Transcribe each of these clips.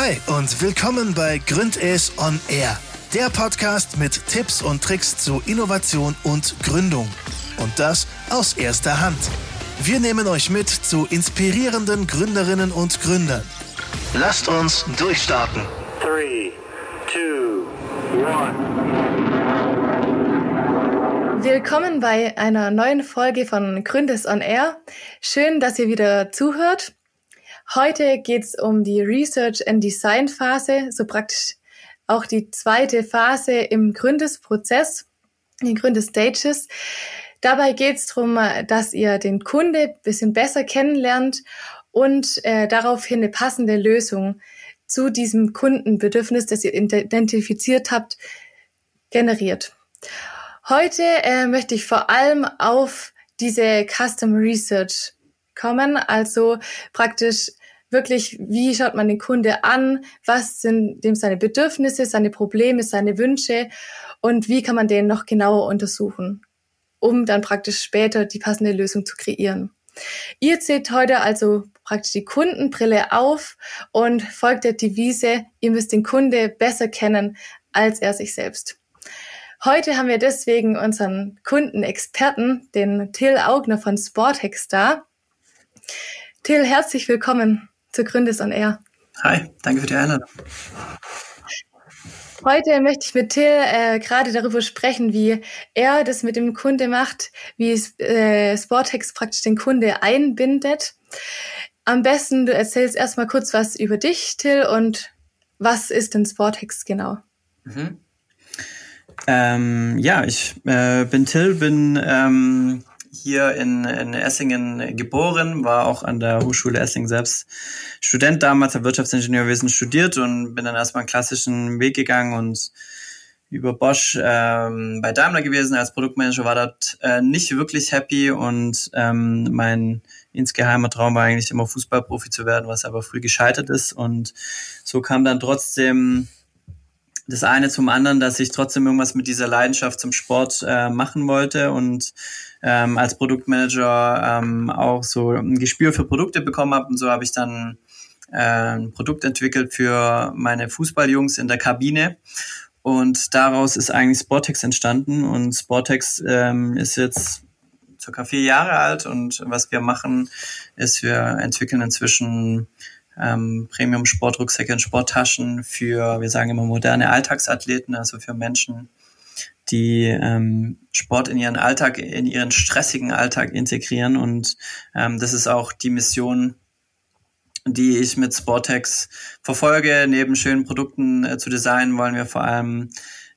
Hi und willkommen bei Gründes on Air, der Podcast mit Tipps und Tricks zu Innovation und Gründung. Und das aus erster Hand. Wir nehmen euch mit zu inspirierenden Gründerinnen und Gründern. Lasst uns durchstarten. 3, 2, 1. Willkommen bei einer neuen Folge von Gründes on Air. Schön, dass ihr wieder zuhört. Heute geht es um die Research and Design Phase, so praktisch auch die zweite Phase im Gründesprozess, in Gründestages. Dabei geht es darum, dass ihr den Kunde bisschen besser kennenlernt und äh, daraufhin eine passende Lösung zu diesem Kundenbedürfnis, das ihr identifiziert habt, generiert. Heute äh, möchte ich vor allem auf diese Custom Research kommen, also praktisch wirklich, wie schaut man den Kunde an, was sind dem seine Bedürfnisse, seine Probleme, seine Wünsche und wie kann man den noch genauer untersuchen, um dann praktisch später die passende Lösung zu kreieren. Ihr zählt heute also praktisch die Kundenbrille auf und folgt der Devise, ihr müsst den Kunde besser kennen als er sich selbst. Heute haben wir deswegen unseren Kundenexperten, den Till Augner von Sporthex da. Till, herzlich willkommen zu Gründes on Air. Hi, danke für die Einladung. Heute möchte ich mit Till äh, gerade darüber sprechen, wie er das mit dem Kunde macht, wie äh, Sportex praktisch den Kunde einbindet. Am besten, du erzählst erstmal kurz was über dich, Till, und was ist denn Sportex genau? Mhm. Ähm, ja, ich äh, bin Till, bin ähm, hier in, in Essingen geboren, war auch an der Hochschule Essingen selbst Student damals, habe Wirtschaftsingenieurwesen studiert und bin dann erstmal einen klassischen Weg gegangen und über Bosch ähm, bei Daimler gewesen als Produktmanager, war dort äh, nicht wirklich happy und ähm, mein insgeheimer Traum war eigentlich immer Fußballprofi zu werden, was aber früh gescheitert ist und so kam dann trotzdem das eine zum anderen, dass ich trotzdem irgendwas mit dieser Leidenschaft zum Sport äh, machen wollte und ähm, als Produktmanager ähm, auch so ein Gespür für Produkte bekommen habe. Und so habe ich dann äh, ein Produkt entwickelt für meine Fußballjungs in der Kabine. Und daraus ist eigentlich Sportex entstanden. Und Sportex ähm, ist jetzt circa vier Jahre alt. Und was wir machen, ist, wir entwickeln inzwischen ähm, Premium-Sportrucksäcke und Sporttaschen für, wir sagen immer, moderne Alltagsathleten, also für Menschen, die ähm, Sport in ihren Alltag, in ihren stressigen Alltag integrieren. Und ähm, das ist auch die Mission, die ich mit Sportex verfolge. Neben schönen Produkten äh, zu designen, wollen wir vor allem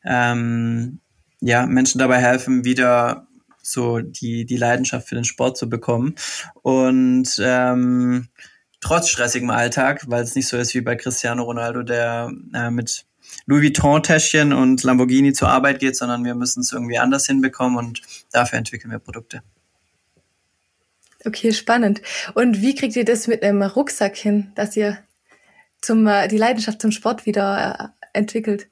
ähm, ja, Menschen dabei helfen, wieder so die, die Leidenschaft für den Sport zu bekommen. Und ähm, trotz stressigem Alltag, weil es nicht so ist wie bei Cristiano Ronaldo, der äh, mit Louis Vuitton-Täschchen und Lamborghini zur Arbeit geht, sondern wir müssen es irgendwie anders hinbekommen und dafür entwickeln wir Produkte. Okay, spannend. Und wie kriegt ihr das mit einem Rucksack hin, dass ihr zum, äh, die Leidenschaft zum Sport wieder äh, entwickelt?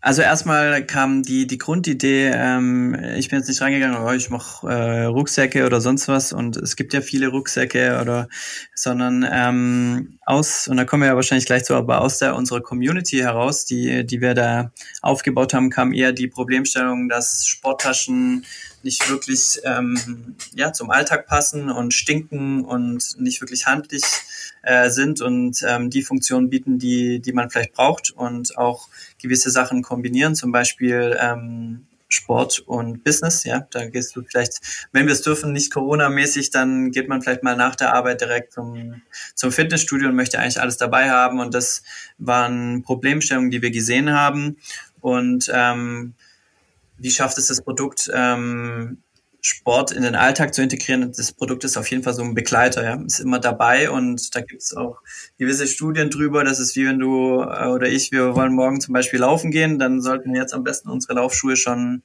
Also erstmal kam die, die Grundidee, ähm, ich bin jetzt nicht reingegangen, oh, ich mache äh, Rucksäcke oder sonst was und es gibt ja viele Rucksäcke oder sondern ähm, aus, und da kommen wir ja wahrscheinlich gleich zu, aber aus der unserer Community heraus, die, die wir da aufgebaut haben, kam eher die Problemstellung, dass Sporttaschen nicht wirklich ähm, ja, zum Alltag passen und stinken und nicht wirklich handlich äh, sind und ähm, die Funktionen bieten, die, die man vielleicht braucht und auch gewisse Sachen kombinieren, zum Beispiel ähm, Sport und Business, ja, da gehst du vielleicht, wenn wir es dürfen, nicht Corona-mäßig, dann geht man vielleicht mal nach der Arbeit direkt zum, zum Fitnessstudio und möchte eigentlich alles dabei haben. Und das waren Problemstellungen, die wir gesehen haben. Und ähm, wie schafft es das Produkt, ähm, Sport in den Alltag zu integrieren. Das Produkt ist auf jeden Fall so ein Begleiter, ja. Ist immer dabei und da gibt es auch gewisse Studien drüber. Das ist wie wenn du äh, oder ich, wir wollen morgen zum Beispiel laufen gehen, dann sollten wir jetzt am besten unsere Laufschuhe schon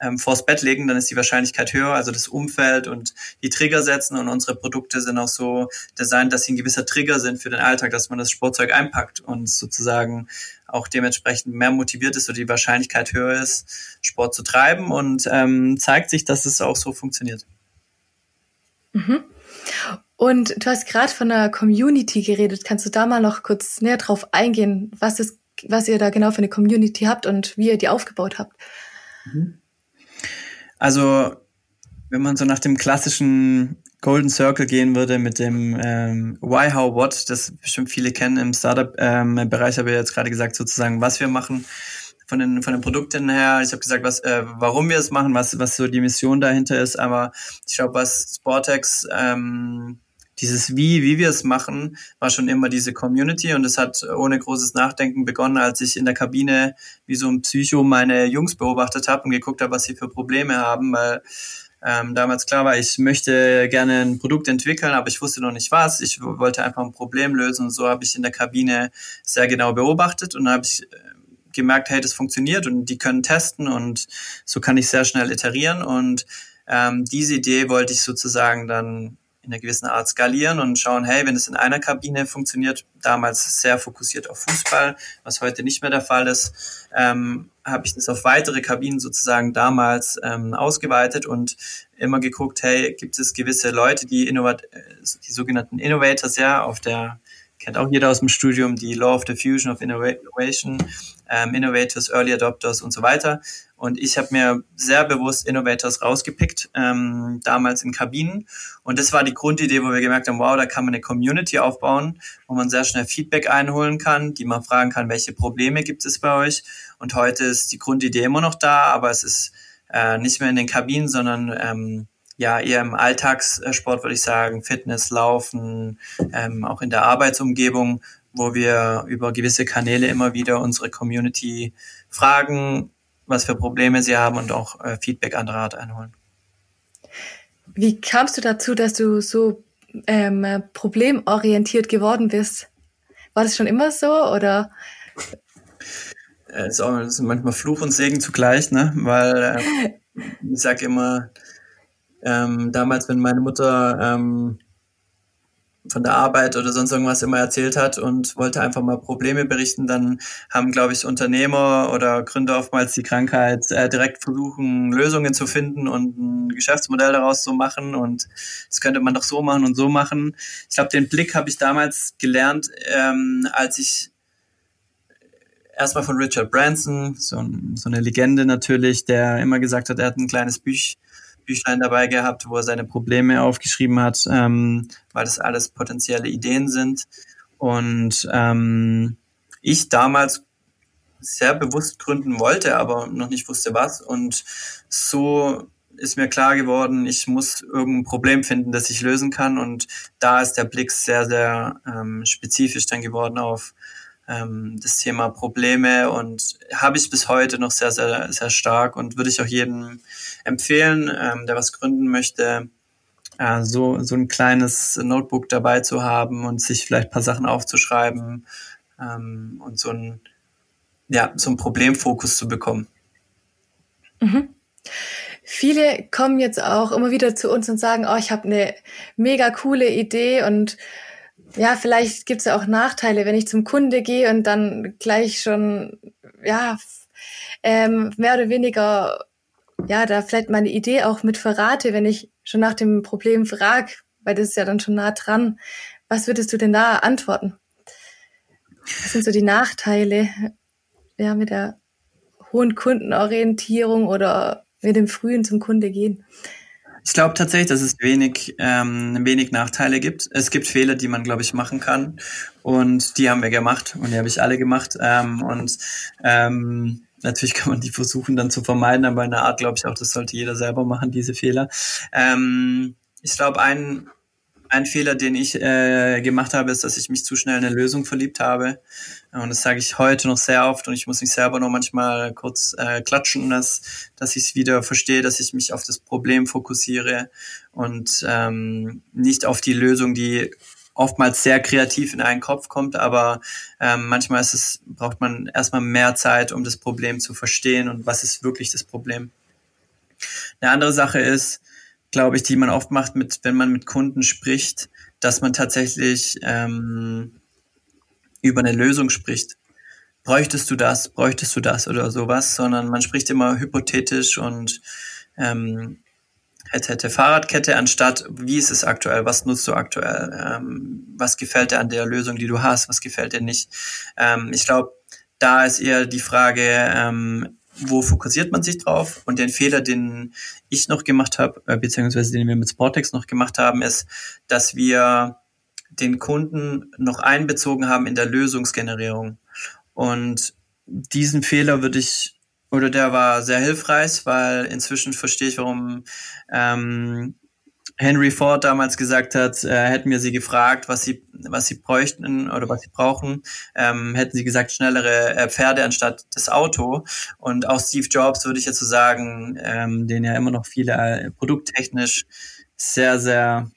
ähm, vors Bett legen, dann ist die Wahrscheinlichkeit höher. Also das Umfeld und die Trigger setzen und unsere Produkte sind auch so designt, dass sie ein gewisser Trigger sind für den Alltag, dass man das Sportzeug einpackt und sozusagen auch dementsprechend mehr motiviert ist oder die Wahrscheinlichkeit höher ist, Sport zu treiben und ähm, zeigt sich, dass es auch so funktioniert. Mhm. Und du hast gerade von einer Community geredet. Kannst du da mal noch kurz näher drauf eingehen, was, ist, was ihr da genau für eine Community habt und wie ihr die aufgebaut habt? Mhm. Also, wenn man so nach dem klassischen Golden Circle gehen würde mit dem ähm, Why, How, What, das bestimmt viele kennen im Startup-Bereich, ähm, habe ich jetzt gerade gesagt, sozusagen, was wir machen von den, von den Produkten her. Ich habe gesagt, was, äh, warum wir es machen, was, was so die Mission dahinter ist. Aber ich glaube, was Sportex, ähm, dieses Wie, wie wir es machen, war schon immer diese Community und es hat ohne großes Nachdenken begonnen, als ich in der Kabine wie so ein Psycho meine Jungs beobachtet habe und geguckt habe, was sie für Probleme haben, weil ähm, damals klar war, ich möchte gerne ein Produkt entwickeln, aber ich wusste noch nicht was. Ich wollte einfach ein Problem lösen und so habe ich in der Kabine sehr genau beobachtet und habe ich gemerkt, hey, das funktioniert und die können testen und so kann ich sehr schnell iterieren und ähm, diese Idee wollte ich sozusagen dann in einer gewissen Art skalieren und schauen, hey, wenn es in einer Kabine funktioniert, damals sehr fokussiert auf Fußball, was heute nicht mehr der Fall ist, ähm, habe ich das auf weitere Kabinen sozusagen damals ähm, ausgeweitet und immer geguckt, hey, gibt es gewisse Leute, die innovat äh, die sogenannten Innovators ja auf der kennt auch jeder aus dem Studium, die Law of Diffusion of Innovation, ähm, Innovators, Early Adopters und so weiter. Und ich habe mir sehr bewusst Innovators rausgepickt, ähm, damals in Kabinen. Und das war die Grundidee, wo wir gemerkt haben, wow, da kann man eine Community aufbauen, wo man sehr schnell Feedback einholen kann, die man fragen kann, welche Probleme gibt es bei euch. Und heute ist die Grundidee immer noch da, aber es ist äh, nicht mehr in den Kabinen, sondern ähm, ja eher im Alltagssport, würde ich sagen, Fitness, Laufen, ähm, auch in der Arbeitsumgebung, wo wir über gewisse Kanäle immer wieder unsere Community fragen, was für Probleme sie haben und auch äh, Feedback anderer Art einholen. Wie kamst du dazu, dass du so ähm, problemorientiert geworden bist? War das schon immer so oder? Es ist, auch, ist manchmal Fluch und Segen zugleich, ne? Weil äh, ich sage immer, ähm, damals, wenn meine Mutter ähm, von der Arbeit oder sonst irgendwas immer erzählt hat und wollte einfach mal Probleme berichten, dann haben, glaube ich, Unternehmer oder Gründer oftmals die Krankheit, äh, direkt versuchen, Lösungen zu finden und ein Geschäftsmodell daraus zu machen. Und das könnte man doch so machen und so machen. Ich glaube, den Blick habe ich damals gelernt, ähm, als ich erstmal von Richard Branson, so, so eine Legende natürlich, der immer gesagt hat, er hat ein kleines Büch, Büchlein dabei gehabt, wo er seine Probleme aufgeschrieben hat, ähm, weil das alles potenzielle Ideen sind. Und ähm, ich damals sehr bewusst gründen wollte, aber noch nicht wusste was. Und so ist mir klar geworden, ich muss irgendein Problem finden, das ich lösen kann. Und da ist der Blick sehr, sehr ähm, spezifisch dann geworden auf ähm, das Thema Probleme und habe ich bis heute noch sehr, sehr, sehr stark und würde ich auch jedem empfehlen, ähm, der was gründen möchte, äh, so, so ein kleines Notebook dabei zu haben und sich vielleicht ein paar Sachen aufzuschreiben ähm, und so ein, ja, so ein Problemfokus zu bekommen. Mhm. Viele kommen jetzt auch immer wieder zu uns und sagen, oh, ich habe eine mega coole Idee und ja, vielleicht gibt es ja auch Nachteile, wenn ich zum Kunde gehe und dann gleich schon, ja, ähm, mehr oder weniger, ja, da vielleicht meine Idee auch mit verrate, wenn ich schon nach dem Problem frage, weil das ist ja dann schon nah dran. Was würdest du denn da antworten? Was sind so die Nachteile, ja, mit der hohen Kundenorientierung oder mit dem frühen zum Kunde gehen? Ich glaube tatsächlich, dass es wenig, ähm, wenig Nachteile gibt. Es gibt Fehler, die man, glaube ich, machen kann. Und die haben wir gemacht und die habe ich alle gemacht. Ähm, und ähm, natürlich kann man die versuchen dann zu vermeiden, aber in einer Art glaube ich auch, das sollte jeder selber machen, diese Fehler. Ähm, ich glaube, ein ein Fehler, den ich äh, gemacht habe, ist, dass ich mich zu schnell in eine Lösung verliebt habe. Und das sage ich heute noch sehr oft und ich muss mich selber noch manchmal kurz äh, klatschen, dass, dass ich es wieder verstehe, dass ich mich auf das Problem fokussiere und ähm, nicht auf die Lösung, die oftmals sehr kreativ in einen Kopf kommt, aber ähm, manchmal ist es, braucht man erstmal mehr Zeit, um das Problem zu verstehen und was ist wirklich das Problem. Eine andere Sache ist, glaube ich, die man oft macht, mit, wenn man mit Kunden spricht, dass man tatsächlich ähm, über eine Lösung spricht. Bräuchtest du das, bräuchtest du das oder sowas, sondern man spricht immer hypothetisch und ähm, hätte, hätte Fahrradkette anstatt, wie ist es aktuell, was nutzt du aktuell, ähm, was gefällt dir an der Lösung, die du hast, was gefällt dir nicht. Ähm, ich glaube, da ist eher die Frage, ähm, wo fokussiert man sich drauf? Und den Fehler, den ich noch gemacht habe, äh, beziehungsweise den wir mit Sportex noch gemacht haben, ist, dass wir den Kunden noch einbezogen haben in der Lösungsgenerierung. Und diesen Fehler würde ich, oder der war sehr hilfreich, weil inzwischen verstehe ich, warum ähm, Henry Ford damals gesagt hat, äh, hätten wir sie gefragt, was sie, was sie bräuchten oder was sie brauchen, ähm, hätten sie gesagt, schnellere äh, Pferde anstatt das Auto. Und auch Steve Jobs würde ich jetzt so sagen, ähm, den ja immer noch viele äh, produkttechnisch sehr, sehr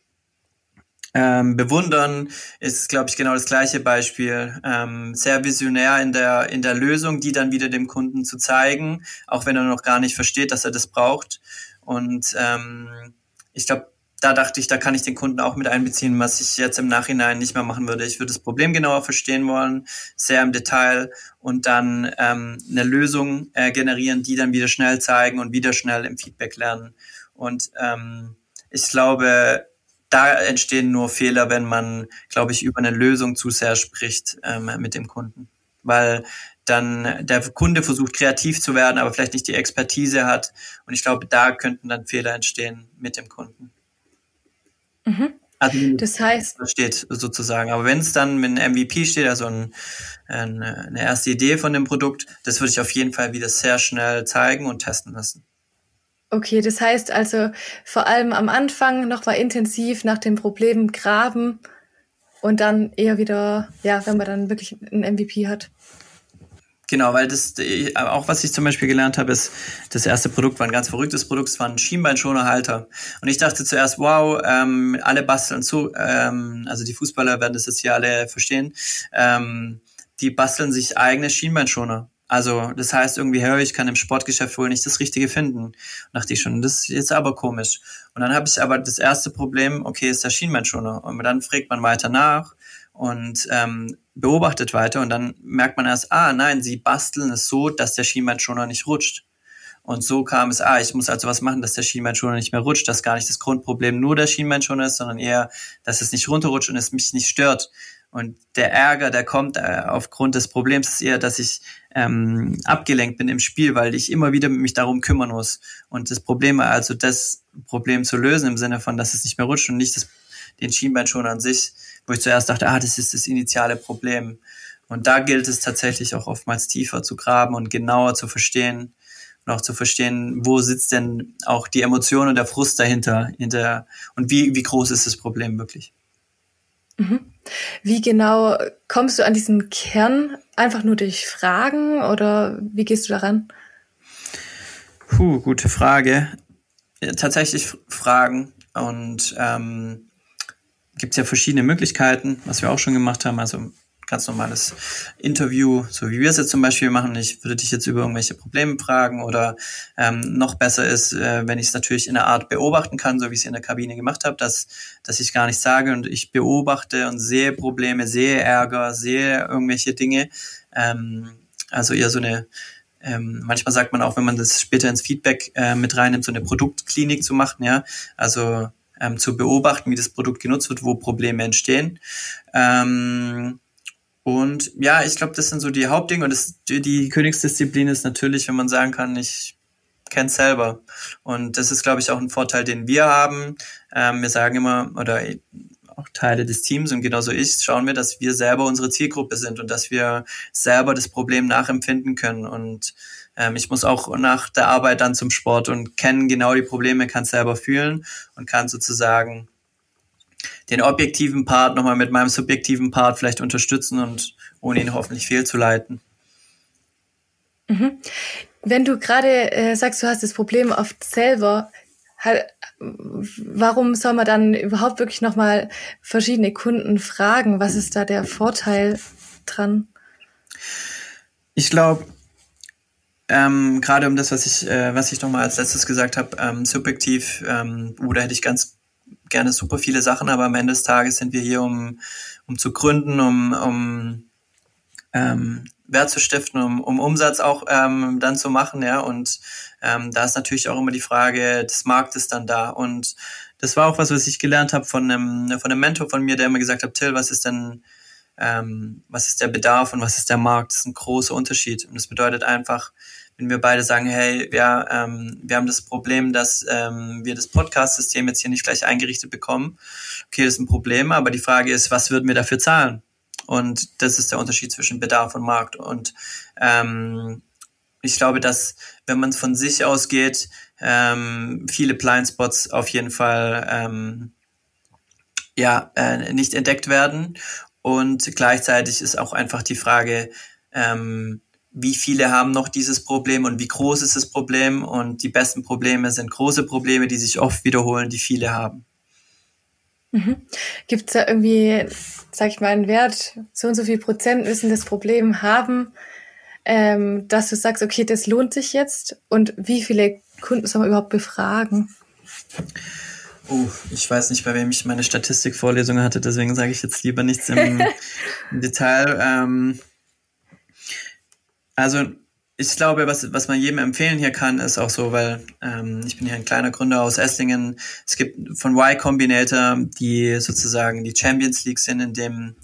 ähm, bewundern ist, glaube ich, genau das gleiche Beispiel. Ähm, sehr visionär in der, in der Lösung, die dann wieder dem Kunden zu zeigen, auch wenn er noch gar nicht versteht, dass er das braucht. Und ähm, ich glaube, da dachte ich, da kann ich den Kunden auch mit einbeziehen, was ich jetzt im Nachhinein nicht mehr machen würde. Ich würde das Problem genauer verstehen wollen, sehr im Detail und dann ähm, eine Lösung äh, generieren, die dann wieder schnell zeigen und wieder schnell im Feedback lernen. Und ähm, ich glaube, da entstehen nur Fehler, wenn man, glaube ich, über eine Lösung zu sehr spricht ähm, mit dem Kunden. Weil dann der Kunde versucht, kreativ zu werden, aber vielleicht nicht die Expertise hat. Und ich glaube, da könnten dann Fehler entstehen mit dem Kunden. Mhm. Also, das heißt, steht sozusagen. Aber wenn es dann mit einem MVP steht, also ein, eine erste Idee von dem Produkt, das würde ich auf jeden Fall wieder sehr schnell zeigen und testen lassen. Okay, das heißt also vor allem am Anfang noch mal intensiv nach dem Problem graben und dann eher wieder, ja, wenn man dann wirklich ein MVP hat. Genau, weil das auch was ich zum Beispiel gelernt habe, ist, das erste Produkt war ein ganz verrücktes Produkt, es war ein Schienbeinschonerhalter. Und ich dachte zuerst, wow, ähm, alle basteln zu, ähm, also die Fußballer werden das jetzt hier alle verstehen, ähm, die basteln sich eigene Schienbeinschoner. Also das heißt irgendwie, höre ich kann im Sportgeschäft wohl nicht das Richtige finden. Und dachte ich schon, das ist jetzt aber komisch. Und dann habe ich aber das erste Problem, okay, ist der Schienbeinschoner. Und dann fragt man weiter nach und ähm, beobachtet weiter und dann merkt man erst, ah nein, sie basteln es so, dass der Schienbeinschoner nicht rutscht. Und so kam es, ah, ich muss also was machen, dass der Schienbeinschoner nicht mehr rutscht, dass gar nicht das Grundproblem nur der Schienbeinschoner ist, sondern eher, dass es nicht runterrutscht und es mich nicht stört. Und der Ärger, der kommt äh, aufgrund des Problems, ist eher, dass ich ähm, abgelenkt bin im Spiel, weil ich immer wieder mich darum kümmern muss. Und das Problem, also das Problem zu lösen im Sinne von, dass es nicht mehr rutscht und nicht das, den Schienbeinschoner an sich, wo ich zuerst dachte, ah, das ist das initiale Problem. Und da gilt es tatsächlich auch oftmals tiefer zu graben und genauer zu verstehen und auch zu verstehen, wo sitzt denn auch die Emotion und der Frust dahinter, hinter, und wie, wie groß ist das Problem wirklich. Mhm. Wie genau kommst du an diesen Kern? Einfach nur durch Fragen oder wie gehst du daran? Puh, gute Frage. Tatsächlich Fragen und ähm, gibt es ja verschiedene Möglichkeiten, was wir auch schon gemacht haben. Also ganz normales Interview, so wie wir es jetzt zum Beispiel machen. Ich würde dich jetzt über irgendwelche Probleme fragen oder ähm, noch besser ist, äh, wenn ich es natürlich in einer Art beobachten kann, so wie ich es in der Kabine gemacht habe, dass, dass ich gar nicht sage und ich beobachte und sehe Probleme, sehe Ärger, sehe irgendwelche Dinge. Ähm, also eher so eine ähm, manchmal sagt man auch, wenn man das später ins Feedback äh, mit reinnimmt, so eine Produktklinik zu machen, ja. Also ähm, zu beobachten, wie das Produkt genutzt wird, wo Probleme entstehen. Ähm, und ja, ich glaube, das sind so die Hauptdinge. Und das, die, Königsdisziplin ist natürlich, wenn man sagen kann, ich kenne selber. Und das ist, glaube ich, auch ein Vorteil, den wir haben. Ähm, wir sagen immer, oder auch Teile des Teams und genauso ich, schauen wir, dass wir selber unsere Zielgruppe sind und dass wir selber das Problem nachempfinden können. Und ähm, ich muss auch nach der Arbeit dann zum Sport und kennen genau die Probleme, kann selber fühlen und kann sozusagen den objektiven Part nochmal mit meinem subjektiven Part vielleicht unterstützen und ohne ihn hoffentlich fehlzuleiten. Mhm. Wenn du gerade äh, sagst, du hast das Problem oft selber, halt, warum soll man dann überhaupt wirklich nochmal verschiedene Kunden fragen? Was ist da der Vorteil dran? Ich glaube, ähm, gerade um das, was ich, äh, was ich nochmal als letztes gesagt habe, ähm, subjektiv, ähm, oder hätte ich ganz gerne super viele Sachen, aber am Ende des Tages sind wir hier, um, um zu gründen, um, um ähm, Wert zu stiften, um, um Umsatz auch ähm, dann zu machen, ja. Und ähm, da ist natürlich auch immer die Frage des Marktes dann da. Und das war auch was, was ich gelernt habe von einem, von einem Mentor von mir, der immer gesagt hat, Till, was ist denn, ähm, was ist der Bedarf und was ist der Markt? Das ist ein großer Unterschied. Und das bedeutet einfach, wenn wir beide sagen, hey, ja, ähm, wir haben das Problem, dass ähm, wir das Podcast-System jetzt hier nicht gleich eingerichtet bekommen. Okay, das ist ein Problem, aber die Frage ist, was würden wir dafür zahlen? Und das ist der Unterschied zwischen Bedarf und Markt. Und ähm, ich glaube, dass wenn man von sich ausgeht, ähm, viele Blindspots auf jeden Fall ähm, ja äh, nicht entdeckt werden. Und gleichzeitig ist auch einfach die Frage, ähm, wie viele haben noch dieses Problem und wie groß ist das Problem. Und die besten Probleme sind große Probleme, die sich oft wiederholen, die viele haben. Mhm. Gibt es da irgendwie, sag ich mal, einen Wert, so und so viel Prozent müssen das Problem haben, ähm, dass du sagst, okay, das lohnt sich jetzt und wie viele Kunden soll man überhaupt befragen? Oh, ich weiß nicht, bei wem ich meine Statistikvorlesung hatte, deswegen sage ich jetzt lieber nichts im, Detail. Ähm, also ich glaube, was, was man jedem empfehlen hier kann, ist auch so, weil ähm, ich bin hier ein kleiner Gründer aus Esslingen. Es gibt von Y Combinator, die sozusagen die Champions League sind in dem,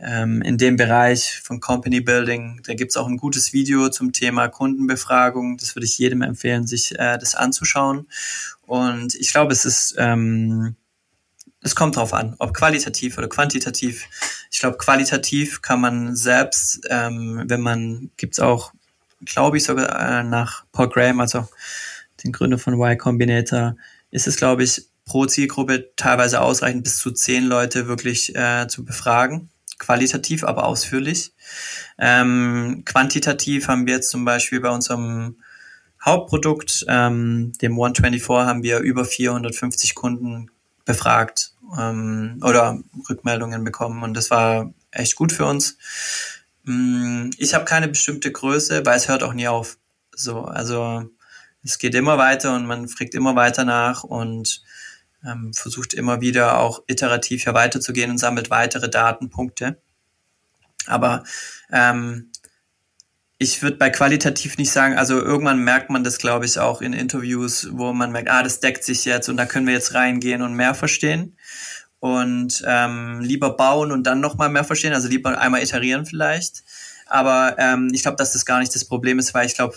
ähm, in dem Bereich von Company Building. Da gibt's auch ein gutes Video zum Thema Kundenbefragung. Das würde ich jedem empfehlen, sich äh, das anzuschauen. Und ich glaube, es ist, ähm, es kommt drauf an, ob qualitativ oder quantitativ. Ich glaube, qualitativ kann man selbst, ähm, wenn man, gibt's auch glaube ich, sogar äh, nach Paul Graham, also den Gründer von Y Combinator, ist es, glaube ich, pro Zielgruppe teilweise ausreichend, bis zu zehn Leute wirklich äh, zu befragen. Qualitativ, aber ausführlich. Ähm, quantitativ haben wir jetzt zum Beispiel bei unserem Hauptprodukt, ähm, dem 124, haben wir über 450 Kunden befragt ähm, oder Rückmeldungen bekommen und das war echt gut für uns. Mm, ich habe keine bestimmte Größe, weil es hört auch nie auf. So, also es geht immer weiter und man fragt immer weiter nach und ähm, versucht immer wieder auch iterativ hier weiterzugehen und sammelt weitere Datenpunkte. Aber ähm, ich würde bei qualitativ nicht sagen, also irgendwann merkt man das, glaube ich, auch in Interviews, wo man merkt, ah, das deckt sich jetzt und da können wir jetzt reingehen und mehr verstehen und ähm, lieber bauen und dann nochmal mehr verstehen, also lieber einmal iterieren vielleicht. Aber ähm, ich glaube, dass das gar nicht das Problem ist, weil ich glaube,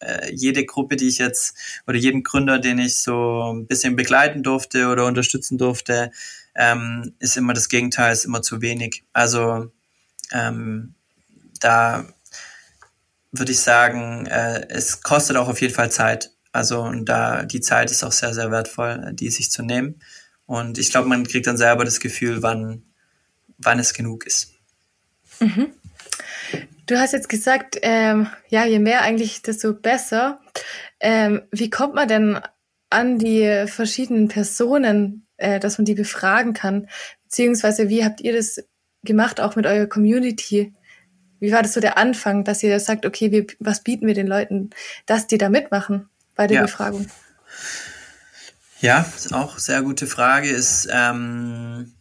äh, jede Gruppe, die ich jetzt oder jeden Gründer, den ich so ein bisschen begleiten durfte oder unterstützen durfte, ähm, ist immer das Gegenteil, ist immer zu wenig. Also ähm, da würde ich sagen, äh, es kostet auch auf jeden Fall Zeit. Also und da die Zeit ist auch sehr, sehr wertvoll, die sich zu nehmen. Und ich glaube, man kriegt dann selber das Gefühl, wann, wann es genug ist. Mhm. Du hast jetzt gesagt, ähm, ja, je mehr eigentlich, desto besser. Ähm, wie kommt man denn an die verschiedenen Personen, äh, dass man die befragen kann? Beziehungsweise wie habt ihr das gemacht, auch mit eurer Community? Wie war das so der Anfang, dass ihr sagt, okay, wir, was bieten wir den Leuten, dass die da mitmachen bei der ja. Befragung? Ja, ist auch sehr gute Frage. Ist, ähm,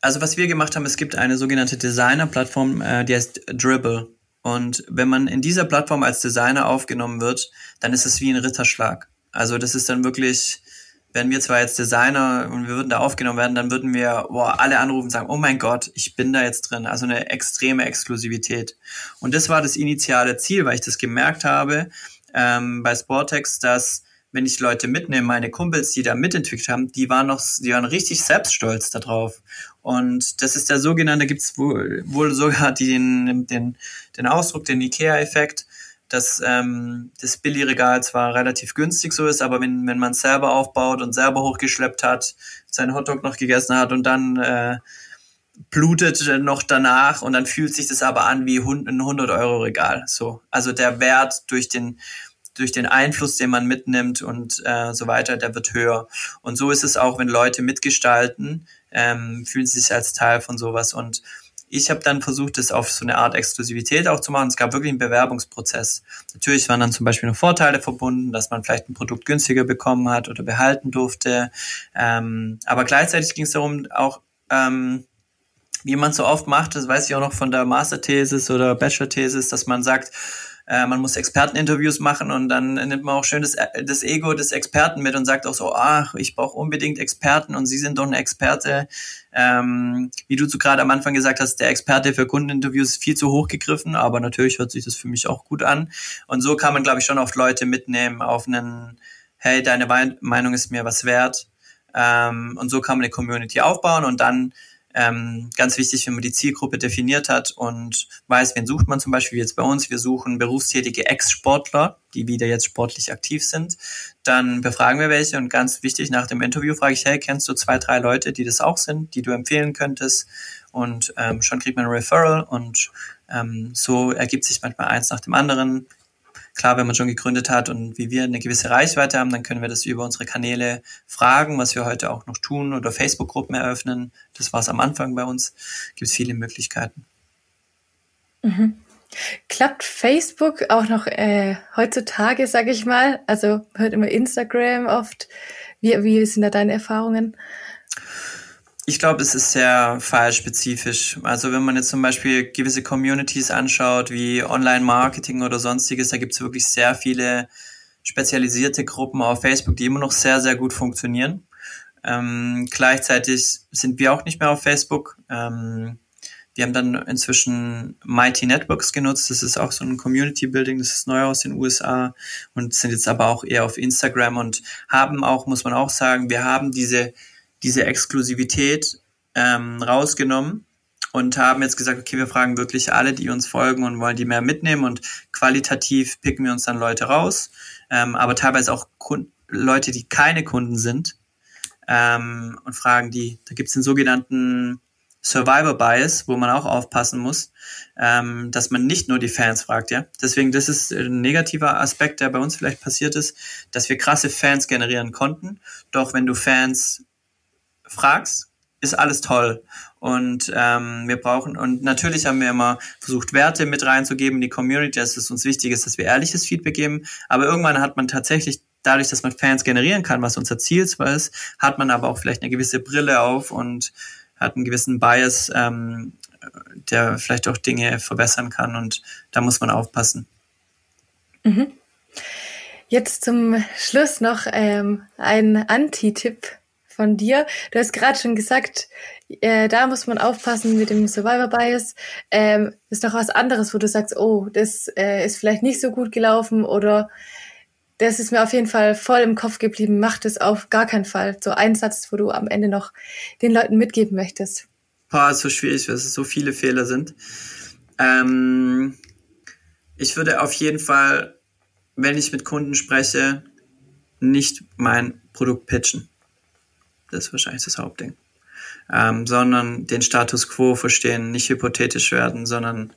also was wir gemacht haben, es gibt eine sogenannte Designer-Plattform, äh, die heißt Dribble. Und wenn man in dieser Plattform als Designer aufgenommen wird, dann ist es wie ein Ritterschlag. Also das ist dann wirklich, wenn wir zwar jetzt Designer und wir würden da aufgenommen werden, dann würden wir boah, alle anrufen und sagen, oh mein Gott, ich bin da jetzt drin. Also eine extreme Exklusivität. Und das war das initiale Ziel, weil ich das gemerkt habe ähm, bei Sportex, dass wenn ich Leute mitnehme, meine Kumpels, die da mitentwickelt haben, die waren noch, die waren richtig selbststolz darauf. Und das ist der sogenannte, gibt es wohl, wohl sogar den, den, den Ausdruck, den IKEA-Effekt, dass ähm, das Billigregal zwar relativ günstig so ist, aber wenn, wenn man selber aufbaut und selber hochgeschleppt hat, seinen Hotdog noch gegessen hat und dann äh, blutet noch danach und dann fühlt sich das aber an wie ein 100-Euro-Regal. So, also der Wert durch den durch den Einfluss, den man mitnimmt und äh, so weiter, der wird höher. Und so ist es auch, wenn Leute mitgestalten, ähm, fühlen sie sich als Teil von sowas. Und ich habe dann versucht, das auf so eine Art Exklusivität auch zu machen. Es gab wirklich einen Bewerbungsprozess. Natürlich waren dann zum Beispiel noch Vorteile verbunden, dass man vielleicht ein Produkt günstiger bekommen hat oder behalten durfte. Ähm, aber gleichzeitig ging es darum, auch ähm, wie man so oft macht, das weiß ich auch noch von der Masterthesis oder Bachelor-Thesis, dass man sagt, äh, man muss Experteninterviews machen und dann nimmt man auch schön das, äh, das Ego des Experten mit und sagt auch so, ach, ich brauche unbedingt Experten und Sie sind doch ein Experte. Ähm, wie du zu gerade am Anfang gesagt hast, der Experte für Kundeninterviews ist viel zu hoch gegriffen, aber natürlich hört sich das für mich auch gut an. Und so kann man, glaube ich, schon oft Leute mitnehmen auf einen, hey, deine Meinung ist mir was wert. Ähm, und so kann man eine Community aufbauen und dann ähm, ganz wichtig, wenn man die Zielgruppe definiert hat und weiß, wen sucht man zum Beispiel jetzt bei uns. Wir suchen berufstätige Ex-Sportler, die wieder jetzt sportlich aktiv sind. Dann befragen wir welche und ganz wichtig, nach dem Interview frage ich, hey, kennst du zwei, drei Leute, die das auch sind, die du empfehlen könntest? Und ähm, schon kriegt man ein Referral und ähm, so ergibt sich manchmal eins nach dem anderen. Klar, wenn man schon gegründet hat und wie wir eine gewisse Reichweite haben, dann können wir das über unsere Kanäle fragen, was wir heute auch noch tun oder Facebook-Gruppen eröffnen. Das war es am Anfang bei uns. Gibt es viele Möglichkeiten. Mhm. Klappt Facebook auch noch äh, heutzutage, sage ich mal? Also hört immer Instagram oft. Wie, wie sind da deine Erfahrungen? Ich glaube, es ist sehr fallspezifisch. Also wenn man jetzt zum Beispiel gewisse Communities anschaut, wie Online-Marketing oder sonstiges, da gibt es wirklich sehr viele spezialisierte Gruppen auf Facebook, die immer noch sehr, sehr gut funktionieren. Ähm, gleichzeitig sind wir auch nicht mehr auf Facebook. Ähm, wir haben dann inzwischen Mighty Networks genutzt. Das ist auch so ein Community Building. Das ist neu aus den USA und sind jetzt aber auch eher auf Instagram und haben auch, muss man auch sagen, wir haben diese diese Exklusivität ähm, rausgenommen und haben jetzt gesagt, okay, wir fragen wirklich alle, die uns folgen und wollen die mehr mitnehmen und qualitativ picken wir uns dann Leute raus, ähm, aber teilweise auch Kunden, Leute, die keine Kunden sind ähm, und fragen die, da gibt es den sogenannten Survivor Bias, wo man auch aufpassen muss, ähm, dass man nicht nur die Fans fragt, ja. Deswegen, das ist ein negativer Aspekt, der bei uns vielleicht passiert ist, dass wir krasse Fans generieren konnten. Doch wenn du Fans fragst, ist alles toll. Und ähm, wir brauchen, und natürlich haben wir immer versucht, Werte mit reinzugeben in die Community, dass es uns wichtig ist, dass wir ehrliches Feedback geben. Aber irgendwann hat man tatsächlich, dadurch, dass man Fans generieren kann, was unser Ziel zwar ist, hat man aber auch vielleicht eine gewisse Brille auf und hat einen gewissen Bias, ähm, der vielleicht auch Dinge verbessern kann. Und da muss man aufpassen. Mhm. Jetzt zum Schluss noch ähm, ein Anti-Tipp von dir. Du hast gerade schon gesagt, äh, da muss man aufpassen mit dem Survivor Bias. Ähm, ist doch was anderes, wo du sagst, oh, das äh, ist vielleicht nicht so gut gelaufen oder das ist mir auf jeden Fall voll im Kopf geblieben. Mach das auf gar keinen Fall. So ein Satz, wo du am Ende noch den Leuten mitgeben möchtest. Boah, ist so schwierig, weil es so viele Fehler sind. Ähm, ich würde auf jeden Fall, wenn ich mit Kunden spreche, nicht mein Produkt pitchen. Das ist wahrscheinlich das Hauptding. Ähm, sondern den Status quo verstehen, nicht hypothetisch werden, sondern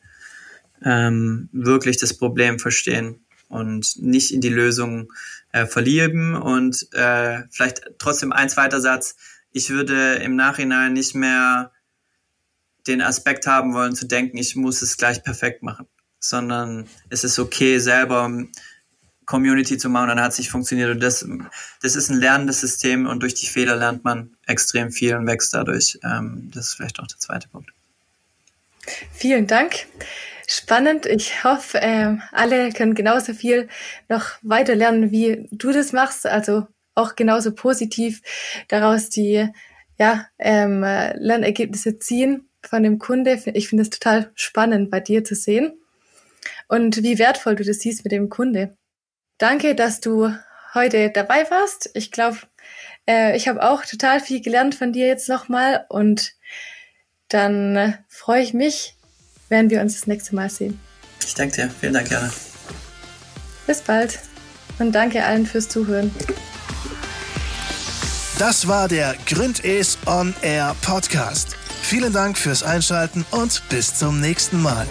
ähm, wirklich das Problem verstehen und nicht in die Lösung äh, verlieben. Und äh, vielleicht trotzdem ein zweiter Satz. Ich würde im Nachhinein nicht mehr den Aspekt haben wollen zu denken, ich muss es gleich perfekt machen, sondern es ist okay, selber Community zu machen, dann hat es nicht funktioniert. Und das, das ist ein lernendes System und durch die Fehler lernt man extrem viel und wächst dadurch. Ähm, das ist vielleicht auch der zweite Punkt. Vielen Dank. Spannend. Ich hoffe, äh, alle können genauso viel noch weiter lernen, wie du das machst. Also auch genauso positiv daraus die ja, ähm, Lernergebnisse ziehen von dem Kunde. Ich finde es total spannend bei dir zu sehen und wie wertvoll du das siehst mit dem Kunde. Danke, dass du heute dabei warst. Ich glaube, äh, ich habe auch total viel gelernt von dir jetzt nochmal und dann äh, freue ich mich, wenn wir uns das nächste Mal sehen. Ich danke dir. Vielen Dank, Jana. Bis bald und danke allen fürs Zuhören. Das war der Gründes On Air Podcast. Vielen Dank fürs Einschalten und bis zum nächsten Mal.